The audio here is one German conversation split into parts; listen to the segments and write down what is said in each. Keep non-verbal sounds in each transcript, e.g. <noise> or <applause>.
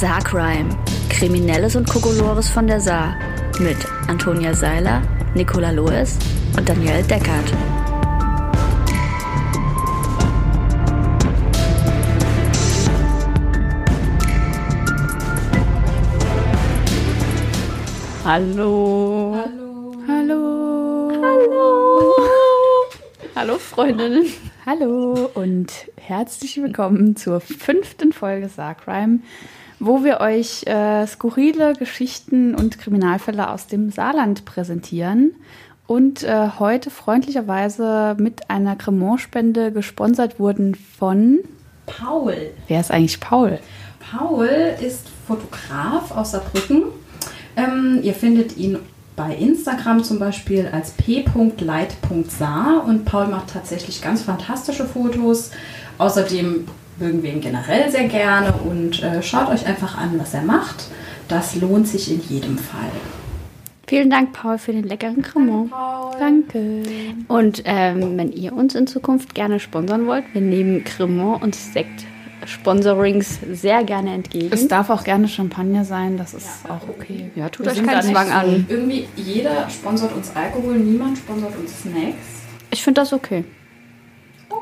Saarcrime. Kriminelles und Kokolores von der Saar. Mit Antonia Seiler, Nicola Loes und Daniel Deckert. Hallo. Hallo. Hallo. Hallo. Hallo Freundinnen. Hallo und herzlich willkommen zur fünften Folge Saarcrime, wo wir euch äh, skurrile Geschichten und Kriminalfälle aus dem Saarland präsentieren und äh, heute freundlicherweise mit einer Cremant-Spende gesponsert wurden von. Paul. Wer ist eigentlich Paul? Paul ist Fotograf aus Saarbrücken. Ähm, ihr findet ihn bei Instagram zum Beispiel als p.leit.saar und Paul macht tatsächlich ganz fantastische Fotos. Außerdem mögen wir ihn generell sehr gerne und äh, schaut euch einfach an, was er macht. Das lohnt sich in jedem Fall. Vielen Dank, Paul, für den leckeren Cremant. Danke. Und ähm, wenn ihr uns in Zukunft gerne sponsern wollt, wir nehmen Cremant und Sekt Sponsorings sehr gerne entgegen. Es darf auch gerne Champagner sein, das ist auch okay. ja, tut Wir euch keinen Zwang so- an. Irgendwie jeder sponsert uns Alkohol, niemand sponsert uns Snacks. Ich finde das okay.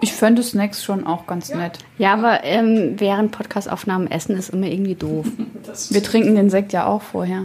Ich fände Snacks schon auch ganz nett. Ja, aber ähm, während Podcastaufnahmen essen ist immer irgendwie doof. <laughs> Wir trinken den Sekt ja auch vorher.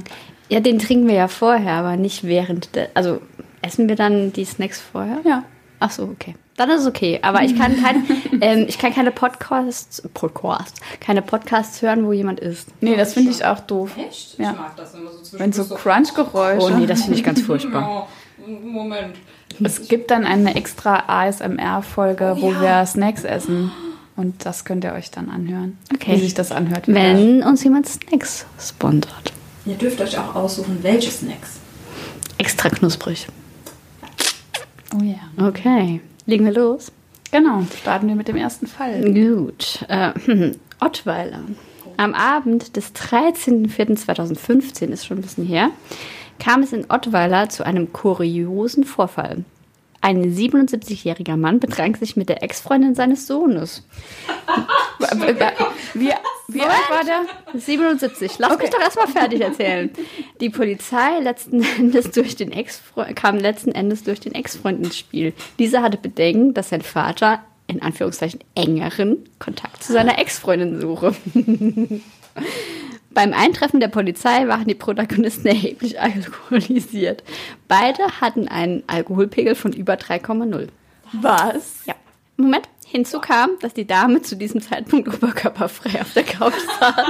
ja, den trinken wir ja vorher, aber nicht während. Also essen wir dann die Snacks vorher? Ja. Ach so, okay. Dann ist es okay. Aber ich kann, kein, <laughs> ähm, ich kann keine Podcasts, Podcasts, keine Podcasts hören, wo jemand isst. Nee, das finde ich auch doof. Echt? Ja. Ich mag das immer so Wenn so Crunch-Geräusche. Oh nee, das finde ich ganz furchtbar. Ja, <laughs> Moment. Es gibt dann eine extra ASMR-Folge, wo ja. wir Snacks essen. Und das könnt ihr euch dann anhören. Okay. Wie sich das anhört. Wenn uns jemand Snacks sponsert. Ihr dürft euch auch aussuchen, welche Snacks. Extra knusprig. Oh ja. Okay. Legen wir los? Genau, starten wir mit dem ersten Fall. Gut. Äh, <laughs> Ottweiler. Am Abend des 13.04.2015, ist schon ein bisschen her, kam es in Ottweiler zu einem kuriosen Vorfall. Ein 77-jähriger Mann betrank sich mit der Ex-Freundin seines Sohnes. <laughs> Wie, wie alt war der? 77. Lass mich doch erstmal fertig erzählen. Die Polizei letzten Endes durch den Ex kam letzten Endes durch den Ex-Freund ins Spiel. Dieser hatte Bedenken, dass sein Vater in Anführungszeichen engeren Kontakt zu seiner Ex-Freundin suche. Beim Eintreffen der Polizei waren die Protagonisten <laughs> erheblich alkoholisiert. Beide hatten einen Alkoholpegel von über 3,0. Was? Ja. Moment. Hinzu kam, dass die Dame zu diesem Zeitpunkt oberkörperfrei auf der Couch saß. <laughs>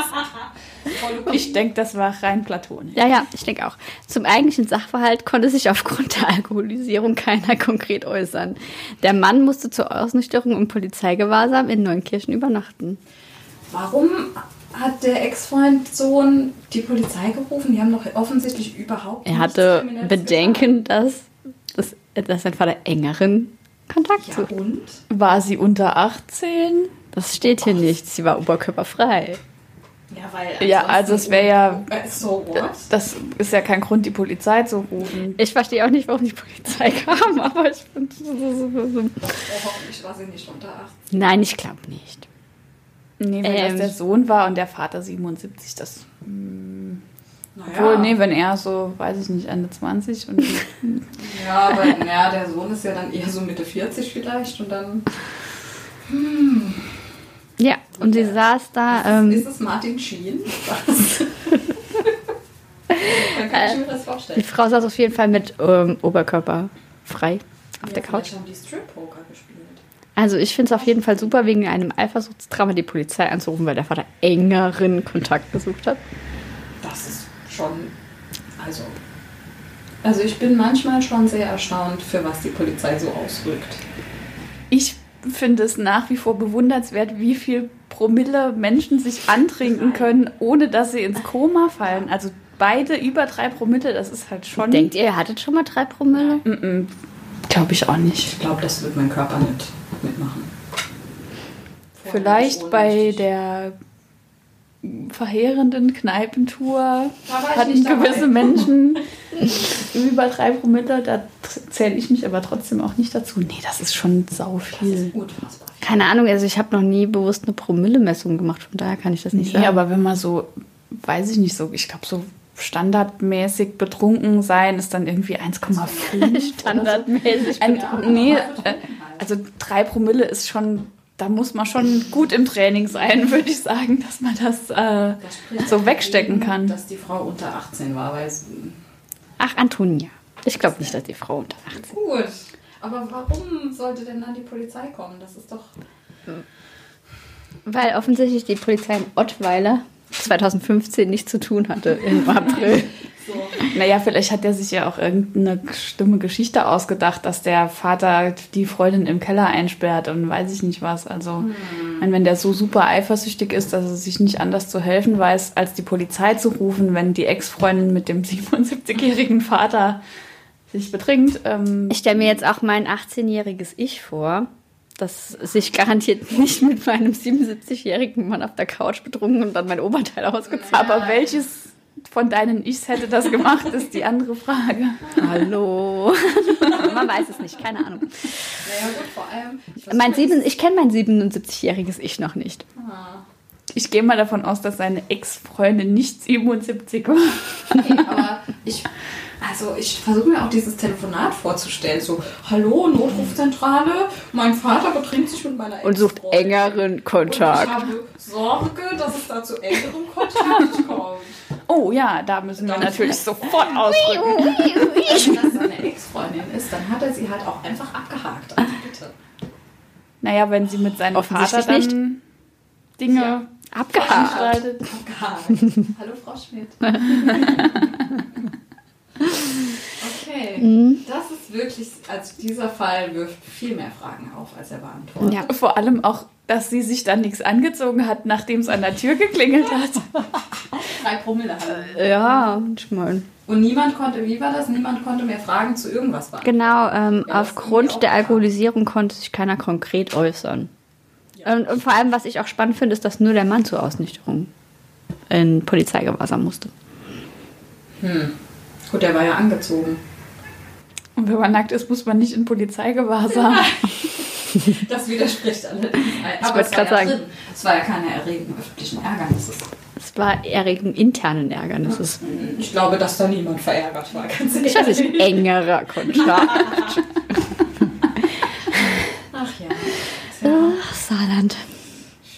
Ich denke, das war rein platonisch. Ja, ja, ich denke auch. Zum eigentlichen Sachverhalt konnte sich aufgrund der Alkoholisierung keiner konkret äußern. Der Mann musste zur Ausnüchterung und Polizeigewahrsam in Neunkirchen übernachten. Warum hat der Ex-Freund Sohn die Polizei gerufen? Die haben doch offensichtlich überhaupt Er hatte Kriminelles Bedenken, dass, dass, dass sein Vater engeren Kontakt. Ja, und? War sie unter 18? Das steht hier nicht. Sie war oberkörperfrei. Ja, weil Ja, also es wäre ja- Äh, So what? Das ist ja kein Grund, die Polizei zu rufen. Ich verstehe auch nicht, warum die Polizei kam, aber ich finde Oh, hoffentlich war sie nicht unter 18. Nein, ich glaube nicht. Nee, wenn Ähm. das der Sohn war und der Vater 77, das. Naja, Wohl, nee, wenn er so, weiß ich nicht, Ende 20 und. <laughs> Ja, aber ja, der Sohn ist ja dann eher so Mitte 40 vielleicht und dann Ja, und sie saß da. Ähm, ist es Martin Sheen. Was? <laughs> dann kann ich mir das Die vorstellen. Frau saß auf jeden Fall mit ähm, Oberkörper frei auf der Ja, Couch. vielleicht haben die Strip-Poker gespielt. Also ich finde es auf jeden Fall super, wegen einem Eifersuchtsdrama die Polizei anzurufen, weil der Vater engeren Kontakt gesucht hat. Das ist schon, also, also ich bin manchmal schon sehr erstaunt, für was die Polizei so ausrückt. Ich finde es nach wie vor bewundernswert, wie viel Promille Menschen sich antrinken können, ohne dass sie ins Koma fallen. Also beide über drei Promille, das ist halt schon. Denkt ihr, ihr hattet schon mal drei Promille? Glaube ich auch nicht. Ich glaube, das wird mein Körper nicht mitmachen. Vielleicht bei der verheerenden Kneipentour hatten nicht dabei. gewisse Menschen <laughs> über drei Promille, da zähle ich mich aber trotzdem auch nicht dazu. Nee, das ist schon sau viel. Unfassbar viel. Keine Ahnung, also ich habe noch nie bewusst eine Promillemessung gemacht, von daher kann ich das nicht Nee, sagen. aber wenn man so weiß ich nicht so, ich glaube so standardmäßig betrunken sein ist dann irgendwie <laughs> 1,5. Standardmäßig. Ein, nee, äh, also drei Promille ist schon, da muss man schon gut im Training sein, <laughs> würde ich sagen, dass man das, äh, Das so wegstecken dagegen, kann. Dass die Frau unter 18 war, weil es. Ach, Antonia. Ich glaube nicht, dass die Frau unter 18 Gut. Aber warum sollte denn dann die Polizei kommen? Das ist doch. Weil offensichtlich die Polizei in Ottweiler 2015 nichts zu tun hatte im <laughs> April. So. Naja, vielleicht hat er sich ja auch irgendeine stumme Geschichte ausgedacht, dass der Vater die Freundin im Keller einsperrt und weiß ich nicht was. Also, meine, wenn der so super eifersüchtig ist, dass er sich nicht anders zu helfen weiß, als die Polizei zu rufen, wenn die Ex-Freundin mit dem <laughs> 77-jährigen Vater sich betrinkt. Ähm, Ich stelle mir jetzt auch mein 18-jähriges Ich vor, das sich garantiert nicht mit meinem 77-jährigen Mann auf der Couch betrunken und dann mein Oberteil ausgezogen aber welches von deinen Ichs hätte das gemacht, ist die andere Frage. Hallo. <laughs> Man weiß es nicht, keine Ahnung. Naja, gut, vor allem. Ich weiß Mein nicht, sieben, ich kenne mein 77-jähriges Ich noch nicht. Ich gehe mal davon aus, dass seine Ex-Freundin nicht 77 war. Okay, aber ich, also ich versuche mir auch dieses Telefonat vorzustellen. So, hallo, Notrufzentrale, mein Vater betrinkt sich mit meiner Und sucht engeren Und ich Kontakt. habe Sorge, dass es da zu engerem Kontakt kommt. Oh ja, da müssen wir natürlich <laughs> sofort ausrücken. <laughs> Wenn das seine Ex-Freundin ist, dann hat er sie halt auch einfach abgehakt. Also bitte. Naja, wenn sie mit seinem Vater dann Dinge Ja. Abgehakt. Abgehakt. Hallo, Frau Schmidt. <laughs> Okay, das ist wirklich, also dieser Fall wirft viel mehr Fragen auf, als er beantwortet. Ja. Vor allem auch, dass sie sich dann nichts angezogen hat, nachdem es an der Tür geklingelt hat. <laughs> Drei Promille haben. Ja, ich meine. Und niemand konnte, wie war das? Niemand konnte mehr Fragen zu irgendwas beantworten. Genau, ähm, Ja, aufgrund der. Alkoholisierung konnte sich keiner konkret äußern. Und, und vor allem, was ich auch spannend finde, ist, dass nur der Mann zur Ausnüchterung in Polizeigewahrsam musste. Gut, der war ja angezogen. Und wenn man nackt ist, muss man nicht in Polizeigewahrsam. <laughs> Das widerspricht allerdings. Aber wollte es war ja sagen. drin. Es war ja keine Erregung öffentlichen Ärgernisses. Es war Erregung internen Ärgernisses. Ich glaube, dass da niemand verärgert war, ganz Ich ehrlich. nicht, engerer Kontakt. <laughs> Ach ja, ja Ach, Saarland.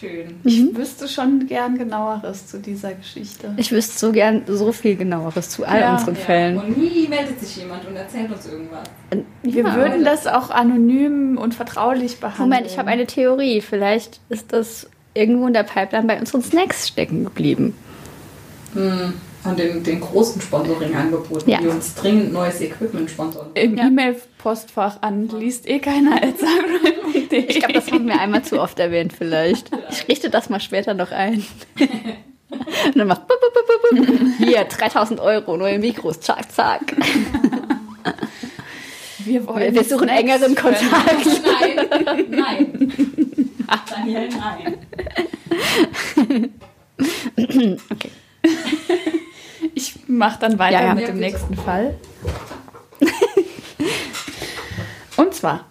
Schön. Ich wüsste schon gern genaueres zu dieser Geschichte. Ich wüsste so gern so viel genaueres zu all Ja, unseren Ja. Fällen. Und nie meldet sich jemand und erzählt uns irgendwas. Wir Ja. würden das auch anonym und vertraulich behandeln. Moment, ich habe eine Theorie. Vielleicht ist das irgendwo in der Pipeline bei unseren Snacks stecken geblieben. Hm. Und den, den großen Sponsoring-Angeboten, Ja. die uns dringend neues Equipment sponsern. Im Ja. E-Mail-Postfach an liest eh keiner als. Ich glaube, das haben wir einmal zu oft erwähnt, vielleicht. Ich richte das mal später noch ein. Und dann macht bup, bup, bup, hier 3000 Euro, neue Mikros, zack, zack. Wir, wollen Wir, wir suchen Snacks engeren können. Kontakt. Nein, nein. Daniel, nein. Okay. Ich mache dann weiter Ja, ja. mit Ja, dem bitte. nächsten Fall. <laughs> Und zwar,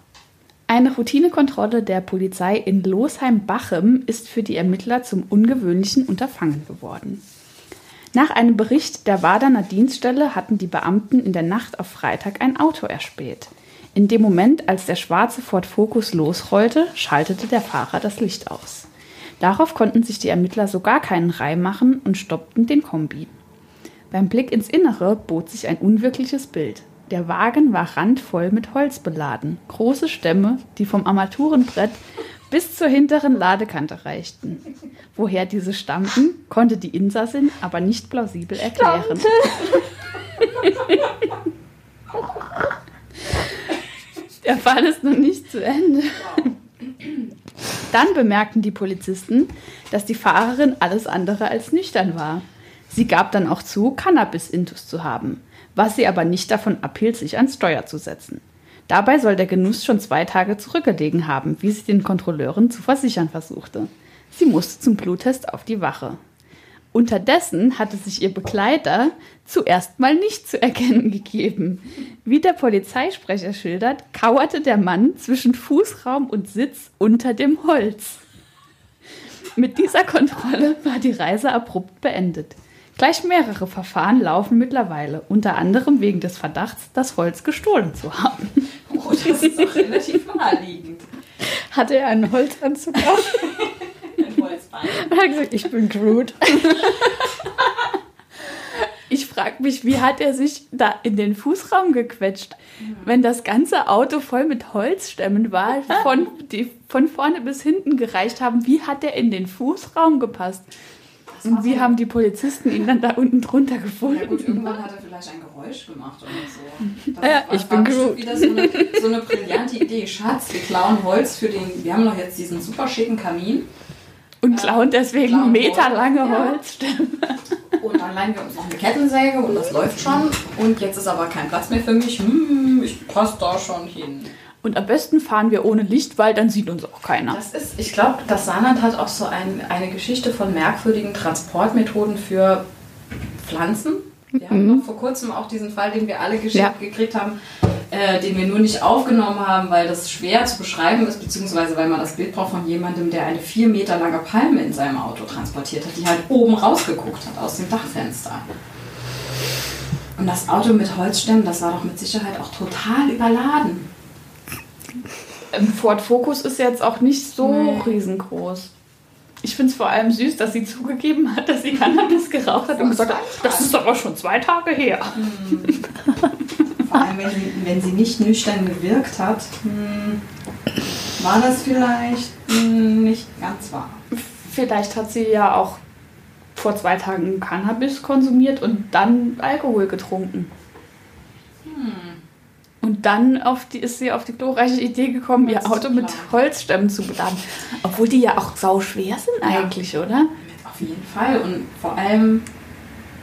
eine Routinekontrolle der Polizei in Losheim-Bachem ist für die Ermittler zum ungewöhnlichen Unterfangen geworden. Nach einem Bericht der Waderner Dienststelle hatten die Beamten in der Nacht auf Freitag ein Auto erspäht. In dem Moment, als der schwarze Ford Focus losrollte, schaltete der Fahrer das Licht aus. Darauf konnten sich die Ermittler sogar keinen Reim machen und stoppten den Kombi. Beim Blick ins Innere bot sich ein unwirkliches Bild. Der Wagen war randvoll mit Holz beladen, große Stämme, die vom Armaturenbrett bis zur hinteren Ladekante reichten. Woher diese stammten, konnte die Insassin aber nicht plausibel erklären. <laughs> Der Fall ist noch nicht zu Ende. Dann bemerkten die Polizisten, dass die Fahrerin alles andere als nüchtern war. Sie gab dann auch zu, Cannabis-Intus zu haben, was sie aber nicht davon abhielt, sich ans Steuer zu setzen. Dabei soll der Genuss schon zwei Tage zurückgelegen haben, wie sie den Kontrolleuren zu versichern versuchte. Sie musste zum Bluttest auf die Wache. Unterdessen hatte sich ihr Begleiter zuerst mal nicht zu erkennen gegeben. Wie der Polizeisprecher schildert, kauerte der Mann zwischen Fußraum und Sitz unter dem Holz. Mit dieser Kontrolle war die Reise abrupt beendet. Gleich mehrere Verfahren laufen mittlerweile, unter anderem wegen des Verdachts, das Holz gestohlen zu haben. Oh, das ist doch relativ naheliegend. Hatte er einen Holzanzug auf <laughs> Ein Holzbein. und hat gesagt, ich bin Groot. Ich frage mich, wie hat er sich da in den Fußraum gequetscht, wenn das ganze Auto voll mit Holzstämmen war, <laughs> von, die von vorne bis hinten gereicht haben. Wie hat er in den Fußraum gepasst? Und wie haben die Polizisten ihn dann da unten drunter Ja gefunden? gut, irgendwann hat er vielleicht ein Geräusch gemacht oder so. Das Ja, war- ich war bin Groot. wieder so eine, so eine brillante Idee. Schatz, wir klauen Holz für den. Wir haben noch jetzt diesen super schicken Kamin. Und klauen deswegen Klauen meterlange Holz, ja. Holzstämme. Und dann leihen wir uns noch eine Kettensäge und das läuft schon. Und jetzt ist aber kein Platz mehr für mich. Hm, ich passe da schon hin. Und am besten fahren wir ohne Licht, weil dann sieht uns auch keiner. Das ist, ich glaube, das Saarland hat auch so ein, eine Geschichte von merkwürdigen Transportmethoden für Pflanzen. Wir hatten noch vor kurzem auch diesen Fall, den wir alle Ja. gekriegt haben, äh, den wir nur nicht aufgenommen haben, weil das schwer zu beschreiben ist, beziehungsweise weil man das Bild braucht von jemandem, der eine vier Meter lange Palme in seinem Auto transportiert hat, die halt oben rausgeguckt hat aus dem Dachfenster. Und das Auto mit Holzstämmen, das war doch mit Sicherheit auch total überladen. Ähm, Ford Focus ist jetzt auch nicht so Nee. riesengroß. Ich finde es vor allem süß, dass sie zugegeben hat, dass sie Cannabis geraucht hat und gesagt hat, das ist aber schon zwei Tage her. Vor allem, wenn sie, wenn sie nicht nüchtern gewirkt hat, hm, war das vielleicht hm, nicht ganz wahr. Vielleicht hat sie ja auch vor zwei Tagen Cannabis konsumiert und dann Alkohol getrunken. Und dann die, ist sie auf die glorreiche Idee gekommen, ihr Holz Auto mit. Holzstämmen zu beladen. Obwohl die ja auch sau schwer sind Ja. eigentlich, oder? Auf jeden Fall. Und vor allem,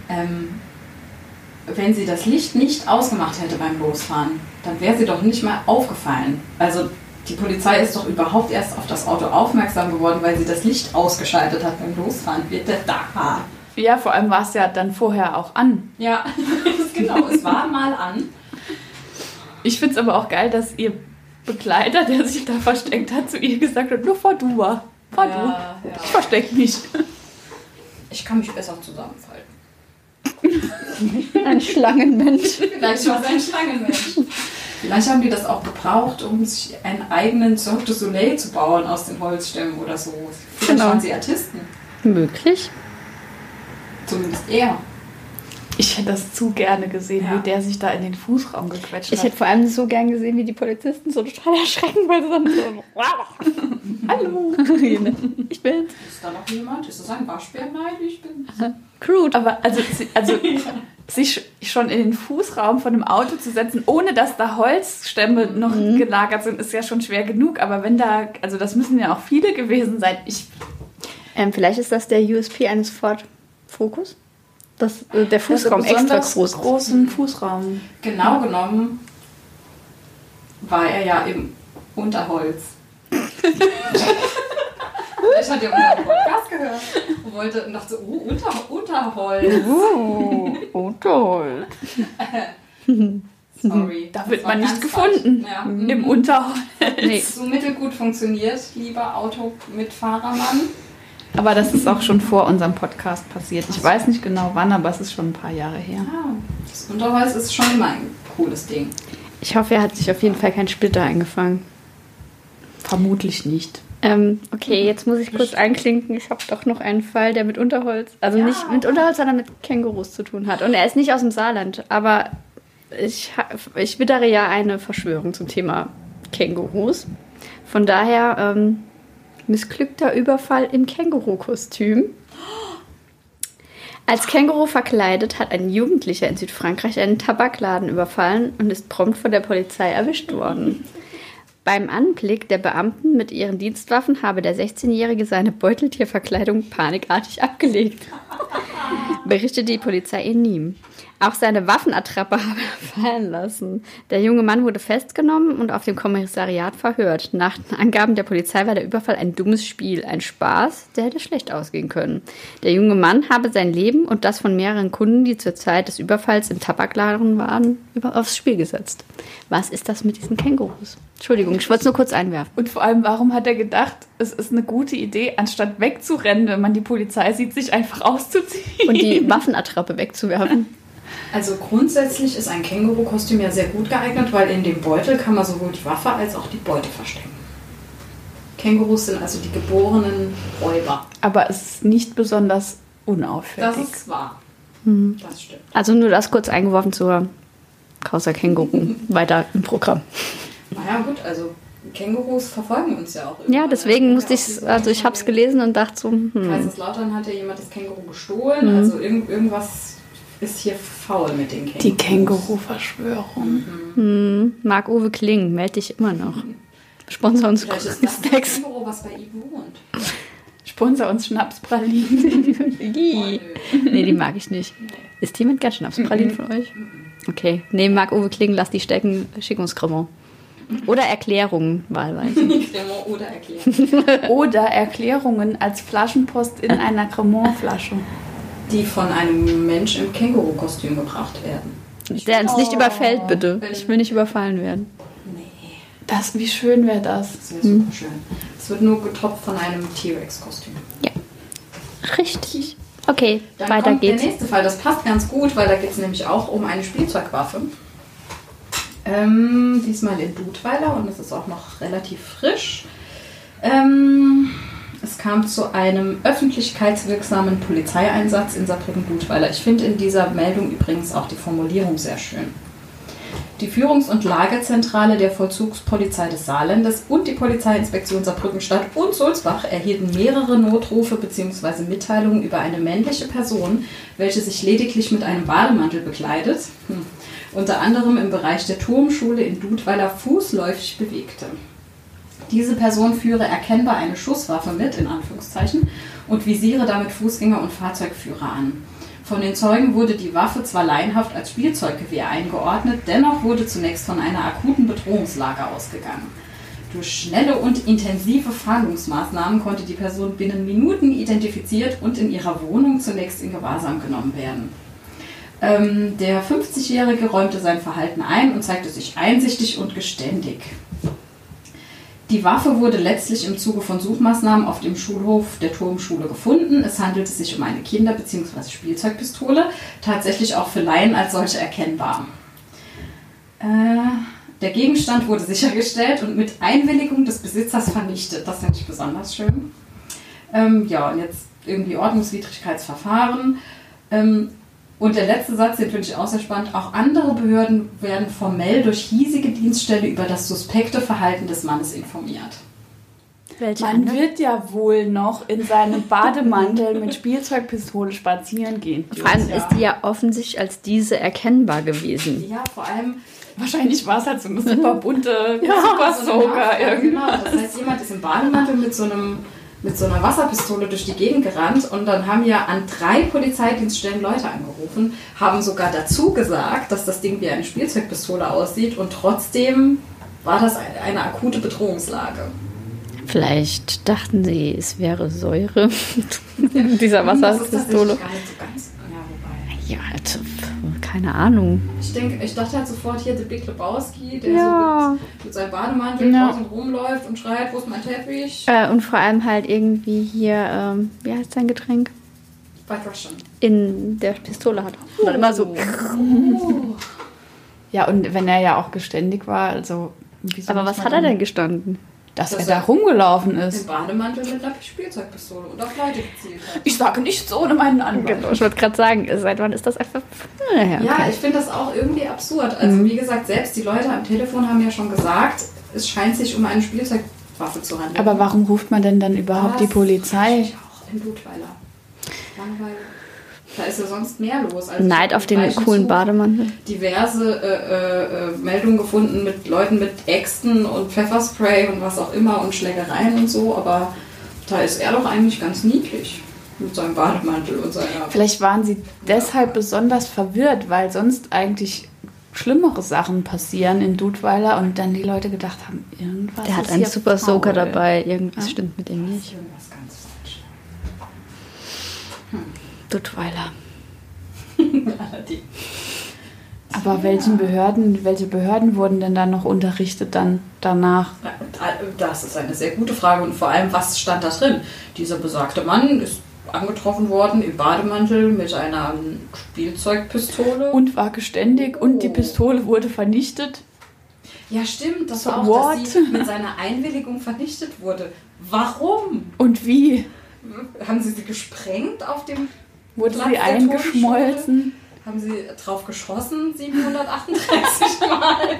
ähm, wenn sie das Licht nicht ausgemacht hätte beim Losfahren, dann wäre sie doch nicht mal aufgefallen. Also die Polizei ist doch überhaupt erst auf das Auto aufmerksam geworden, weil sie das Licht ausgeschaltet hat beim Losfahren. Bitte da. Ja, vor allem war es ja dann vorher auch an. Ja, <laughs> genau. Es war mal an. Ich finde es aber auch geil, dass ihr Begleiter, der sich da versteckt hat, zu ihr gesagt hat, nur fahr du mal. Fahr Ja, du. ja. Ich versteck mich. Ich kann mich besser zusammenfalten. Ein Schlangenmensch. Vielleicht war es ein Schlangenmensch. Vielleicht haben die das auch gebraucht, um sich einen eigenen Cirque du Soleil zu bauen aus den Holzstämmen oder so. Vielleicht Genau. waren sie Artisten. Möglich. Zumindest er. Ich hätte das zu gerne gesehen, Ja. wie der sich da in den Fußraum gequetscht Ich hat. hätte vor allem so gern gesehen, wie die Polizisten so total <laughs> erschrecken, weil sie dann so. <laughs> Hallo. ich bin's. Ist da noch jemand? Ist das ein Waschbär? Nein, ich bin. Groot. Aber also, also <laughs> sich schon in den Fußraum von einem Auto zu setzen, ohne dass da Holzstämme noch gelagert sind, ist ja schon schwer genug. Aber wenn da, also das müssen ja auch viele gewesen sein. Ich, Ähm, vielleicht ist das der USP eines Ford Focus. Das, äh, der Fußraum also extra groß. großen Fußraum. Genau genommen war er ja im Unterholz. <laughs> Vielleicht hat er unseren Podcast gehört und wollte und dachte, oh, unter, Unterholz. Oh, oh toll. Sorry. Da wird man nicht gefunden. Ja. Im Unterholz. Nee. So mittelgut funktioniert, lieber Automitfahrermann. Aber das ist auch schon vor unserem Podcast passiert. Ich weiß nicht genau wann, aber es ist schon ein paar Jahre her. Ja, das Unterholz ist schon immer ein cooles Ding. Ich hoffe, er hat sich auf jeden Fall keinen Splitter eingefangen. Vermutlich nicht. Ähm, okay, jetzt muss ich kurz einklinken. Ich habe doch noch einen Fall, der mit Unterholz, also Ja. nicht mit Unterholz, sondern mit Kängurus zu tun hat. Und er ist nicht aus dem Saarland, aber ich, ich wittere ja eine Verschwörung zum Thema Kängurus. Von daher ähm, missglückter Überfall im Känguru-Kostüm. Als Känguru verkleidet hat ein Jugendlicher in Südfrankreich einen Tabakladen überfallen und ist prompt von der Polizei erwischt worden. Beim Anblick der Beamten mit ihren Dienstwaffen habe der 16-Jährige seine Beuteltierverkleidung panikartig abgelegt, berichtet die Polizei in Nîmes. Auch seine Waffenattrappe <laughs> habe er fallen lassen. Der junge Mann wurde festgenommen und auf dem Kommissariat verhört. Nach Angaben der Polizei war der Überfall ein dummes Spiel, ein Spaß, der hätte schlecht ausgehen können. Der junge Mann habe sein Leben und das von mehreren Kunden, die zur Zeit des Überfalls im Tabakladen waren, aufs Spiel gesetzt. Was ist das mit diesen Kängurus? Entschuldigung, ich wollte es nur kurz einwerfen. Und vor allem, warum hat er gedacht, es ist eine gute Idee, anstatt wegzurennen, wenn man die Polizei sieht, sich einfach auszuziehen? Und die Waffenattrappe wegzuwerfen. <laughs> Also grundsätzlich ist ein Känguru-Kostüm ja sehr gut geeignet, weil in dem Beutel kann man sowohl die Waffe als auch die Beute verstecken. Kängurus sind also die geborenen Räuber. Aber es ist nicht besonders unauffällig. Das ist wahr. Mhm. Das stimmt. Also nur das kurz eingeworfen zur Krauser Känguru. <laughs> Weiter im Programm. Naja gut, also Kängurus verfolgen uns ja auch. Irgendwann. Ja, deswegen musste ich also ich habe es gelesen und dachte so, hm. Kaiserslautern hat ja jemand das Känguru gestohlen, mhm. also irgend, irgendwas ist hier faul mit den Kängurus. Die Känguru-Verschwörung. Mhm. Mhm. Marc-Uwe Kling, melde dich immer noch. Sponsor uns Vielleicht ist das Snacks. Känguru, was bei ihm wohnt. Sponsor uns Schnapspralinen. <laughs> nee, die mag ich nicht. Ist jemand gern Schnapspralinen von euch? Okay. Nee, Marc-Uwe Kling, lass die stecken, schick uns Cremant. Oder Erklärungen wahlweise. <laughs> Oder Erklärungen. Oder Erklärungen als Flaschenpost in einer Cremant-Flasche. Die von einem Mensch im Känguru-Kostüm gebracht werden. Der uns nicht oh. überfällt, bitte. Ich will nicht überfallen werden. Nee. Das, wie schön wäre das? Das wäre super hm. schön. Es wird nur getoppt von einem T-Rex-Kostüm. Ja. Richtig. Okay, Dann weiter kommt geht's. Der nächste Fall, das passt ganz gut, weil da geht es nämlich auch um eine Spielzeugwaffe. Ähm, diesmal in Dudweiler und es ist auch noch relativ frisch. Ähm, es kam zu einem öffentlichkeitswirksamen Polizeieinsatz in Saarbrücken-Dudweiler. Ich finde in dieser Meldung übrigens auch die Formulierung sehr schön. Die Führungs- und Lagerzentrale der Vollzugspolizei des Saarlandes und die Polizeiinspektion Saarbrückenstadt und Sulzbach erhielten mehrere Notrufe bzw. Mitteilungen über eine männliche Person, welche sich lediglich mit einem Bademantel bekleidet. Hm unter anderem im Bereich der Turmschule in Dudweiler fußläufig bewegte. Diese Person führe erkennbar eine Schusswaffe mit, in Anführungszeichen, und visiere damit Fußgänger und Fahrzeugführer an. Von den Zeugen wurde die Waffe zwar laienhaft als Spielzeuggewehr eingeordnet, dennoch wurde zunächst von einer akuten Bedrohungslage ausgegangen. Durch schnelle und intensive Fahndungsmaßnahmen konnte die Person binnen Minuten identifiziert und in ihrer Wohnung zunächst in Gewahrsam genommen werden. Ähm, der 50-Jährige räumte sein Verhalten ein und zeigte sich einsichtig und geständig. Die Waffe wurde letztlich im Zuge von Suchmaßnahmen auf dem Schulhof der Turmschule gefunden. Es handelte sich um eine Kinder- bzw. Spielzeugpistole, tatsächlich auch für Laien als solche erkennbar. Äh, der Gegenstand wurde sichergestellt und mit Einwilligung des Besitzers vernichtet. Das finde ich besonders schön. Ähm, ja, und jetzt irgendwie Ordnungswidrigkeitsverfahren. Ähm, und der letzte Satz, den finde ich auch sehr spannend. Auch andere Behörden werden formell durch hiesige Dienststelle über das suspekte Verhalten des Mannes informiert. Welche Man andere? wird ja wohl noch in seinem <laughs> Bademantel mit Spielzeugpistole spazieren gehen. Vor allem ja. ist die ja offensichtlich als diese erkennbar gewesen. Ja, vor allem. Wahrscheinlich war es halt so eine <laughs> super bunte ja, Super Soaker so Genau, das heißt, jemand ist im Bademantel mit so einem mit so einer Wasserpistole durch die Gegend gerannt und dann haben ja an drei Polizeidienststellen Leute angerufen, haben sogar dazu gesagt, dass das Ding wie eine Spielzeugpistole aussieht und trotzdem war das eine akute Bedrohungslage. Vielleicht dachten sie, es wäre Säure in <laughs> dieser Wasserpistole. Das ist so ganz. Ja, wobei. Ja, also, keine Ahnung. Ich denke, ich dachte halt sofort hier der Big Lebowski, der ja. so mit, mit, seinem Bademantel ja. draußen rumläuft und schreit, wo ist mein Teppich? Äh, und vor allem halt irgendwie hier, ähm, wie heißt sein Getränk? White Russian. In der Pistole hat. Und dann immer so. Oh. Ja, und wenn er ja auch geständig war, also. Aber was hat er denn gestanden? Dass, dass er da rumgelaufen ist. Im Bademantel mit einer Spielzeugpistole und auf Leute gezielt hat. Ich sage nichts ohne meinen Anwalt. Genau, ich wollte gerade sagen, seit wann ist das einfach. Naja, okay. Ja, ich finde das auch irgendwie absurd. Also, mhm. wie gesagt, selbst die Leute am Telefon haben ja schon gesagt, es scheint sich um eine Spielzeugwaffe zu handeln. Aber warum ruft man denn dann überhaupt das die Polizei? Ich auch in Blutweiler. Langweilig. Da ist ja sonst mehr los. Also Neid auf den coolen Bademantel. Diverse äh, äh, Meldungen gefunden mit Leuten mit Äxten und Pfefferspray und was auch immer und Schlägereien und so, aber da ist er doch eigentlich ganz niedlich. Mit seinem Bademantel und seiner. Vielleicht waren sie deshalb besonders verwirrt, weil sonst eigentlich schlimmere Sachen passieren in Dudweiler und dann die Leute gedacht haben, irgendwas Der hat ist einen hier super Soaker dabei. Irgendwas Ja. stimmt mit dem nicht. Irgendwas ganz falsch. Duttweiler. <laughs> Aber welchen Behörden, welche Behörden wurden denn dann noch unterrichtet dann danach? Das ist eine sehr gute Frage und vor allem, was stand da drin? Dieser besagte Mann ist angetroffen worden im Bademantel mit einer Spielzeugpistole. Und war geständig und die Oh. Pistole wurde vernichtet. ja, stimmt, das So war auch, what? dass sie mit seiner Einwilligung vernichtet wurde. Warum? Und wie? Haben sie sie gesprengt auf dem Wurde sie eingeschmolzen? Haben sie drauf geschossen 738 Mal?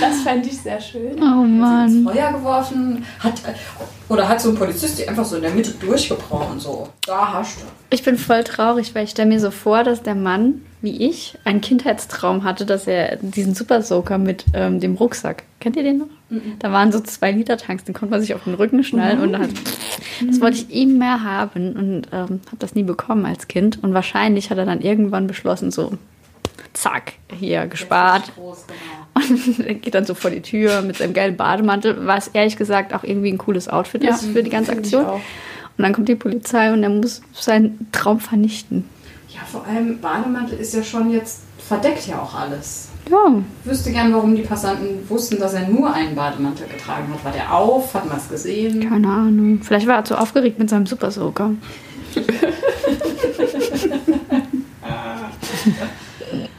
Das fände ich sehr schön. Oh Hat sie ins Mann. Feuer geworfen? Hat, oder hat so ein Polizist die einfach so in der Mitte durchgebrochen? So, da hast du. Ich bin voll traurig, weil ich stelle mir so vor, dass der Mann, wie ich, einen Kindheitstraum hatte, dass er diesen Super Soaker mit ähm, dem Rucksack. Kennt ihr den noch? Da waren so zwei Liter Tanks, den konnte man sich auf den Rücken schnallen und dann, das wollte ich immer haben und ähm, habe das nie bekommen als Kind. Und wahrscheinlich hat er dann irgendwann beschlossen, so, zack, hier gespart. Groß, genau. <laughs> Und er geht dann so vor die Tür mit seinem geilen Bademantel, was ehrlich gesagt auch irgendwie ein cooles Outfit ist für die ganze Aktion. Und dann kommt die Polizei und er muss seinen Traum vernichten. Ja, vor allem Bademantel ist ja schon jetzt verdeckt ja auch alles. Ja, Ich wüsste gern, warum die Passanten wussten, dass er nur einen Bademantel getragen hat. War der auf? Hat man es gesehen? keine Ahnung. Vielleicht war er zu aufgeregt mit seinem Super Soaker.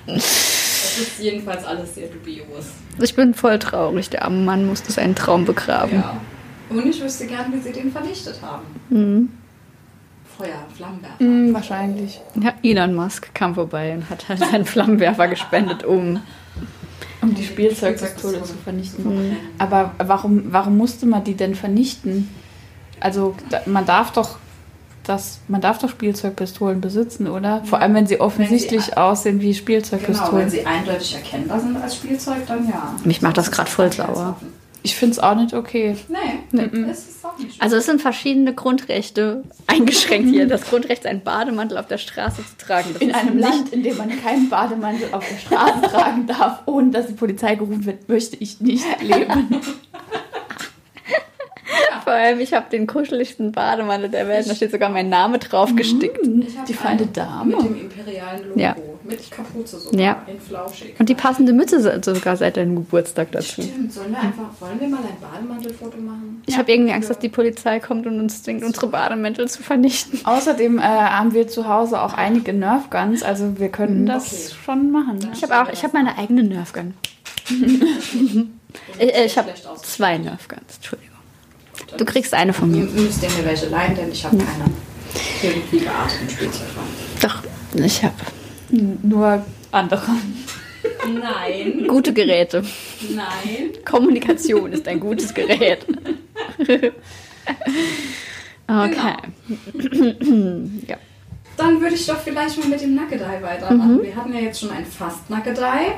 Das ist jedenfalls alles sehr dubios. Ich bin voll traurig. Der arme Mann musste seinen Traum begraben. Ja. Und ich wüsste gern, wie sie den vernichtet haben. Mhm. Feuer, Flammenwerfer. Hm, wahrscheinlich. Ja, Elon Musk kam vorbei und hat halt seinen Flammenwerfer gespendet, um. Um die Spielzeugpistole zu vernichten. Aber warum, warum musste man die denn vernichten? Also da, man darf doch das, man darf doch Spielzeugpistolen besitzen, oder? Vor allem wenn sie offensichtlich aussehen wie Genau, Spielzeugpistolen. wenn sie eindeutig erkennbar sind als Spielzeug, dann ja. Mich macht das grad voll sauer. Ich finde es auch nicht okay. Nee, Mhm. es ist auch nicht. Also es sind verschiedene Grundrechte eingeschränkt hier. Das Grundrecht, einen Bademantel auf der Straße zu tragen. Das In einem nicht Land, in dem man keinen Bademantel auf der Straße tragen darf, ohne dass die Polizei gerufen wird, möchte ich nicht leben. <laughs> Vor allem, ich habe den kuscheligsten Bademantel der Welt. Da steht sogar mein Name drauf gestickt. Ich hab Die feine Dame. Mit dem imperialen Logo. Ja. Mit Kapuze sogar. Ja. In flauschig. Und die passende Mütze sogar seit deinem Geburtstag dazu. Stimmt, sollen wir einfach, wollen wir mal ein Bademantelfoto machen? Ich habe irgendwie Angst, dass die Polizei kommt und uns zwingt, unsere Bademäntel zu vernichten. Außerdem äh, haben wir zu Hause auch einige Nerfguns, also wir können das Okay. schon machen. Ich habe auch, ich habe meine eigene Nerfgun. <laughs> ich äh, ich habe zwei Nerfguns, Entschuldigung. Du kriegst eine von mir. Müsst ihr mir welche leihen, denn ich habe keine irgendwie gearteten Spielzeugwagen. Doch, ich habe Nur andere. Nein, gute Geräte. nein. Kommunikation ist ein gutes Gerät. Okay. ja. Dann würde ich doch vielleicht mal mit dem Nackedei weitermachen. Wir hatten ja jetzt schon ein fast Nackedei.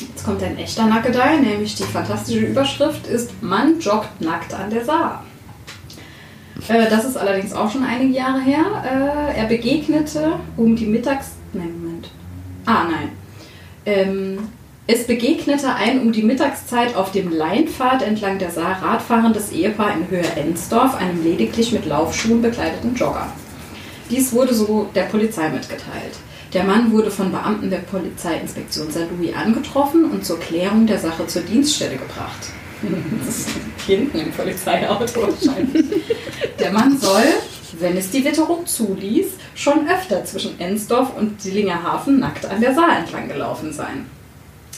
Jetzt kommt ein echter Nackedei, nämlich die fantastische Überschrift ist Mann joggt nackt an der Saar. Äh, das ist allerdings auch schon einige Jahre her. Äh, er begegnete um die Mittags... Nein, Moment. Ah, nein. Ähm, es begegnete ein um die Mittagszeit auf dem Leinpfad entlang der Saar radfahrendes Ehepaar in Höhe Ensdorf, einem lediglich mit Laufschuhen bekleideten Jogger. Dies wurde so der Polizei mitgeteilt. Der Mann wurde von Beamten der Polizeiinspektion St. Louis angetroffen und zur Klärung der Sache zur Dienststelle gebracht. <laughs> Das ist hinten im Polizeiauto wahrscheinlich. Der Mann soll, wenn es die Witterung zuließ, schon öfter zwischen Ensdorf und Dillinger Hafen nackt an der Saar entlang gelaufen sein.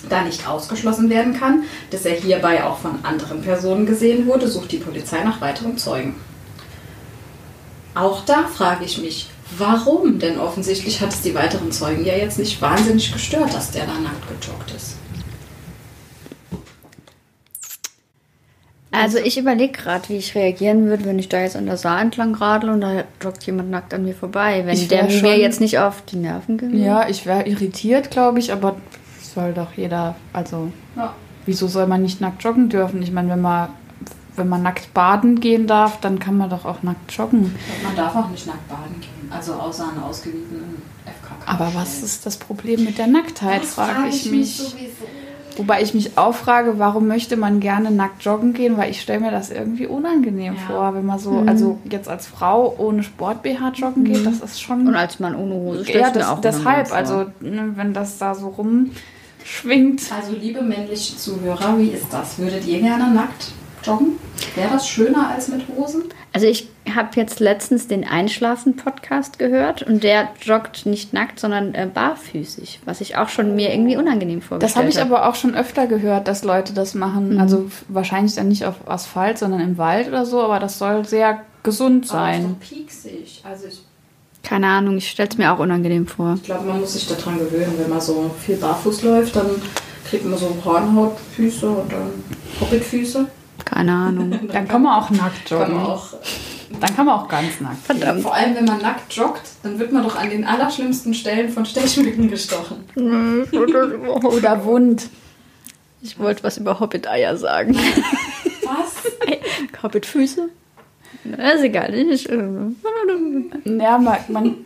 Da nicht ausgeschlossen werden kann, dass er hierbei auch von anderen Personen gesehen wurde, sucht die Polizei nach weiteren Zeugen. Auch da frage ich mich, warum? Denn offensichtlich hat es die weiteren Zeugen ja jetzt nicht wahnsinnig gestört, dass der da nackt gejoggt ist. Also ich überlege gerade, wie ich reagieren würde, wenn ich da jetzt an der Saar entlang radel und da joggt jemand nackt an mir vorbei. Wenn Ich der mir jetzt nicht auf die Nerven geht. Ja, ich wäre irritiert, glaube ich, aber soll doch jeder, also Ja. wieso soll man nicht nackt joggen dürfen? Ich meine, wenn man wenn man nackt baden gehen darf, dann kann man doch auch nackt joggen. Man darf auch nicht nackt baden gehen, also außer an ausgewiesenen FKK. Aber was ist das Problem mit der Nacktheit, frage ich mich. Sowieso. Wobei ich mich auch frage, warum möchte man gerne nackt joggen gehen? Weil ich stelle mir das irgendwie unangenehm ja. vor, wenn man so, mhm. also jetzt als Frau ohne Sport-BH joggen geht, mhm. das ist schon. Und als Mann ohne Hose Ja, das, auch deshalb, also ne, wenn das da so rumschwingt. Also liebe männliche Zuhörer, wie ist das? Würdet ihr gerne nackt joggen? Wäre das schöner als mit Hosen? Also ich habe jetzt letztens den Einschlafen-Podcast gehört und der joggt nicht nackt, sondern äh, barfüßig, was ich auch schon mir irgendwie unangenehm vorgestellt Das habe ich aber auch schon öfter gehört, dass Leute das machen. Mhm. Also wahrscheinlich dann nicht auf Asphalt, sondern im Wald oder so, aber das soll sehr gesund sein. Aber pieksig. Also ich keine Ahnung, ich stelle es mir auch unangenehm vor. Ich glaube, man muss sich daran gewöhnen, wenn man so viel barfuß läuft, dann kriegt man so Hornhautfüße und dann Hobbitfüße. Keine Ahnung. <laughs> dann kann man auch nackt joggen. Kann man auch dann kann man auch ganz nackt. Verdammt. Vor allem, wenn man nackt joggt, dann wird man doch an den allerschlimmsten Stellen von <laughs> Stechmücken gestochen. <laughs> Oder wund. Ich wollte was über Hobbit-Eier sagen. Was? Hobbit-Füße? Ist egal. Ja, man, man,